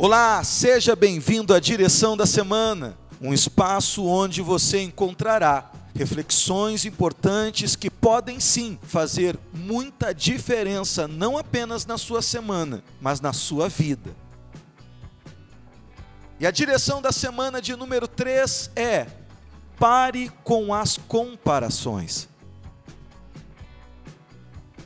Olá, seja bem-vindo à Direção da Semana, um espaço onde você encontrará reflexões importantes que podem sim fazer muita diferença, não apenas na sua semana, mas na sua vida. E a direção da semana de número 3 é: pare com as comparações.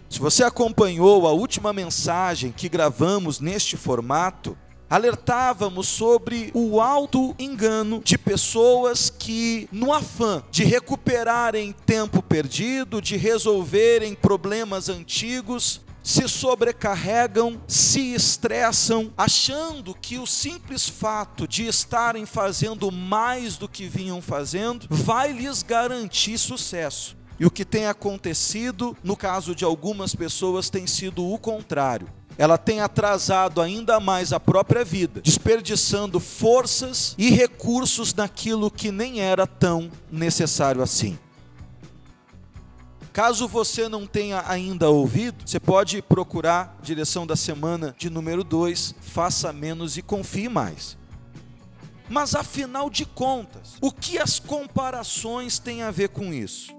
Se você acompanhou a última mensagem que gravamos neste formato, alertávamos sobre o alto engano de pessoas que, no afã de recuperarem tempo perdido, de resolverem problemas antigos, se sobrecarregam, se estressam, achando que o simples fato de estarem fazendo mais do que vinham fazendo vai lhes garantir sucesso. E o que tem acontecido, no caso de algumas pessoas, tem sido o contrário ela tem atrasado ainda mais a própria vida, desperdiçando forças e recursos naquilo que nem era tão necessário assim. Caso você não tenha ainda ouvido, você pode procurar direção da semana de número 2, faça menos e confie mais. Mas afinal de contas, o que as comparações têm a ver com isso?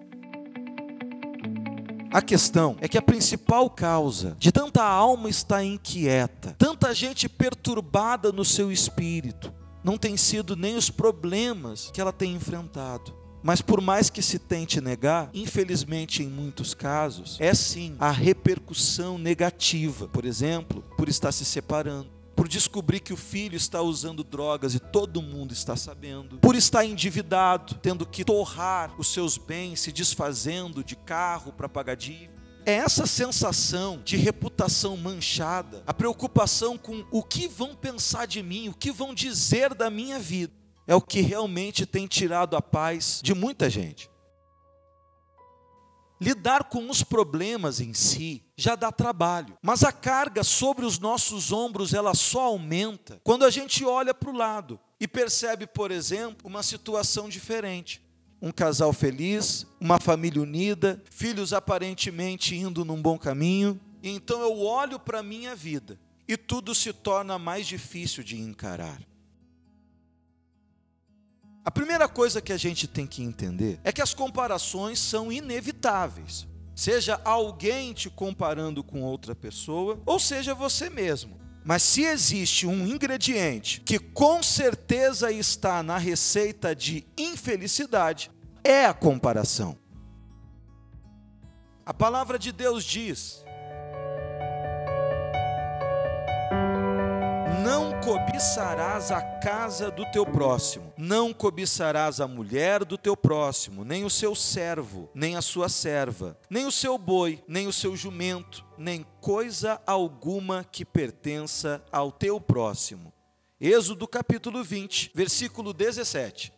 A questão é que a principal causa de tanta alma estar inquieta, tanta gente perturbada no seu espírito, não tem sido nem os problemas que ela tem enfrentado. Mas por mais que se tente negar, infelizmente em muitos casos, é sim a repercussão negativa, por exemplo, por estar se separando por descobrir que o filho está usando drogas e todo mundo está sabendo, por estar endividado, tendo que torrar os seus bens, se desfazendo de carro para pagar dívida. É essa sensação de reputação manchada, a preocupação com o que vão pensar de mim, o que vão dizer da minha vida, é o que realmente tem tirado a paz de muita gente. Lidar com os problemas em si já dá trabalho, mas a carga sobre os nossos ombros ela só aumenta quando a gente olha para o lado e percebe, por exemplo, uma situação diferente. Um casal feliz, uma família unida, filhos aparentemente indo num bom caminho. E então eu olho para a minha vida e tudo se torna mais difícil de encarar. A primeira coisa que a gente tem que entender é que as comparações são inevitáveis. Seja alguém te comparando com outra pessoa, ou seja você mesmo. Mas se existe um ingrediente que com certeza está na receita de infelicidade, é a comparação. A palavra de Deus diz: cobiçarás a casa do teu próximo, não cobiçarás a mulher do teu próximo, nem o seu servo, nem a sua serva, nem o seu boi, nem o seu jumento, nem coisa alguma que pertença ao teu próximo. Êxodo capítulo 20, versículo 17.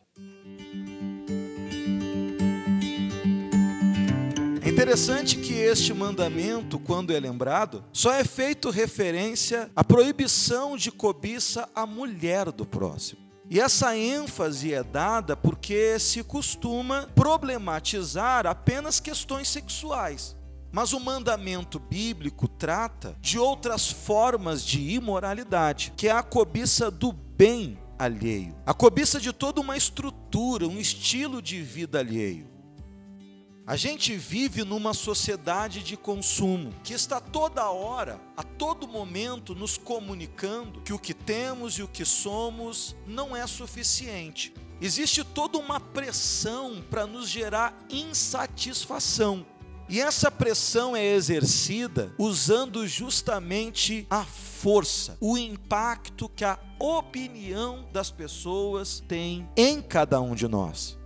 Interessante que este mandamento, quando é lembrado, só é feito referência à proibição de cobiça à mulher do próximo. E essa ênfase é dada porque se costuma problematizar apenas questões sexuais. Mas o mandamento bíblico trata de outras formas de imoralidade, que é a cobiça do bem alheio, a cobiça de toda uma estrutura, um estilo de vida alheio. A gente vive numa sociedade de consumo que está toda hora, a todo momento, nos comunicando que o que temos e o que somos não é suficiente. Existe toda uma pressão para nos gerar insatisfação. E essa pressão é exercida usando justamente a força, o impacto que a opinião das pessoas tem em cada um de nós.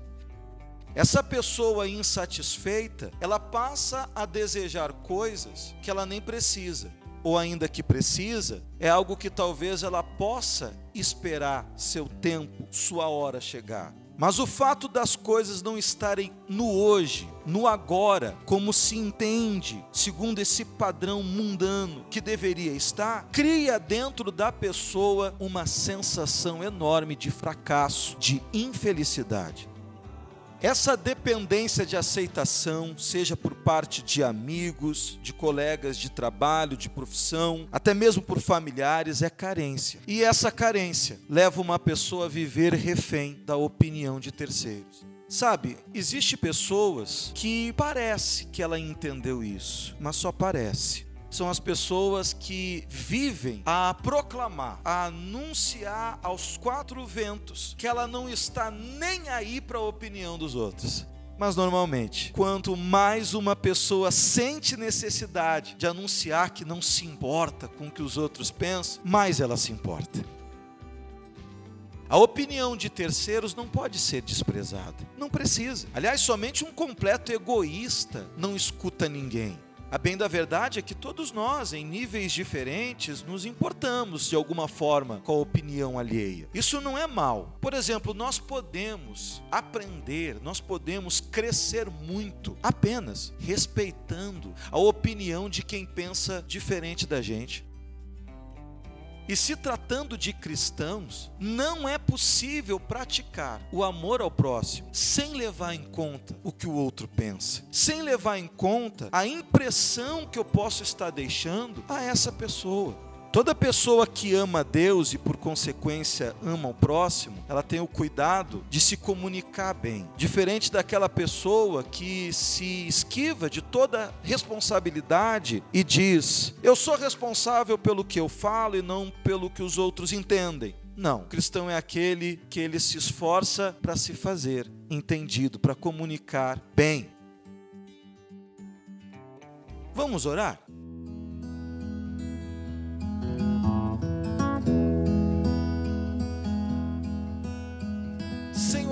Essa pessoa insatisfeita, ela passa a desejar coisas que ela nem precisa, ou ainda que precisa, é algo que talvez ela possa esperar seu tempo, sua hora chegar. Mas o fato das coisas não estarem no hoje, no agora, como se entende, segundo esse padrão mundano que deveria estar, cria dentro da pessoa uma sensação enorme de fracasso, de infelicidade. Essa dependência de aceitação, seja por parte de amigos, de colegas de trabalho, de profissão, até mesmo por familiares, é carência. E essa carência leva uma pessoa a viver refém da opinião de terceiros. Sabe, existe pessoas que parece que ela entendeu isso, mas só parece são as pessoas que vivem a proclamar, a anunciar aos quatro ventos que ela não está nem aí para a opinião dos outros. Mas normalmente, quanto mais uma pessoa sente necessidade de anunciar que não se importa com o que os outros pensam, mais ela se importa. A opinião de terceiros não pode ser desprezada. Não precisa. Aliás, somente um completo egoísta não escuta ninguém. A bem da verdade é que todos nós, em níveis diferentes, nos importamos de alguma forma com a opinião alheia. Isso não é mal. Por exemplo, nós podemos aprender, nós podemos crescer muito apenas respeitando a opinião de quem pensa diferente da gente. E se tratando de cristãos, não é possível praticar o amor ao próximo sem levar em conta o que o outro pensa, sem levar em conta a impressão que eu posso estar deixando a essa pessoa. Toda pessoa que ama Deus e por consequência ama o próximo, ela tem o cuidado de se comunicar bem. Diferente daquela pessoa que se esquiva de toda responsabilidade e diz: "Eu sou responsável pelo que eu falo e não pelo que os outros entendem". Não, o cristão é aquele que ele se esforça para se fazer entendido, para comunicar bem. Vamos orar?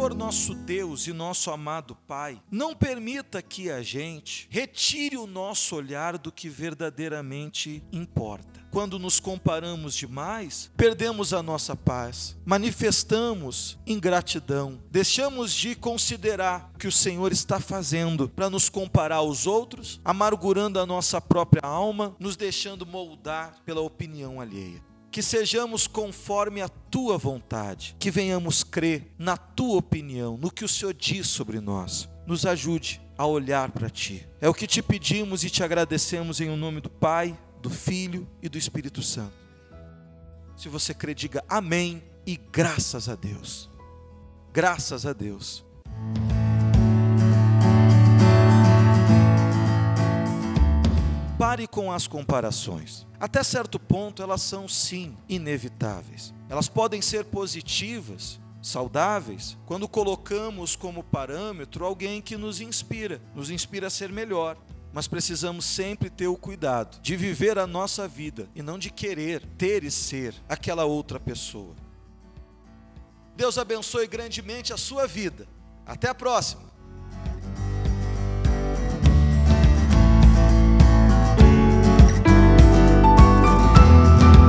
Senhor nosso Deus e nosso amado Pai, não permita que a gente retire o nosso olhar do que verdadeiramente importa. Quando nos comparamos demais, perdemos a nossa paz, manifestamos ingratidão, deixamos de considerar o que o Senhor está fazendo para nos comparar aos outros, amargurando a nossa própria alma, nos deixando moldar pela opinião alheia que sejamos conforme a tua vontade, que venhamos crer na tua opinião, no que o Senhor diz sobre nós. Nos ajude a olhar para ti. É o que te pedimos e te agradecemos em o nome do Pai, do Filho e do Espírito Santo. Se você crê, diga amém e graças a Deus. Graças a Deus. Pare com as comparações. Até certo ponto, elas são sim inevitáveis. Elas podem ser positivas, saudáveis, quando colocamos como parâmetro alguém que nos inspira, nos inspira a ser melhor. Mas precisamos sempre ter o cuidado de viver a nossa vida e não de querer ter e ser aquela outra pessoa. Deus abençoe grandemente a sua vida. Até a próxima.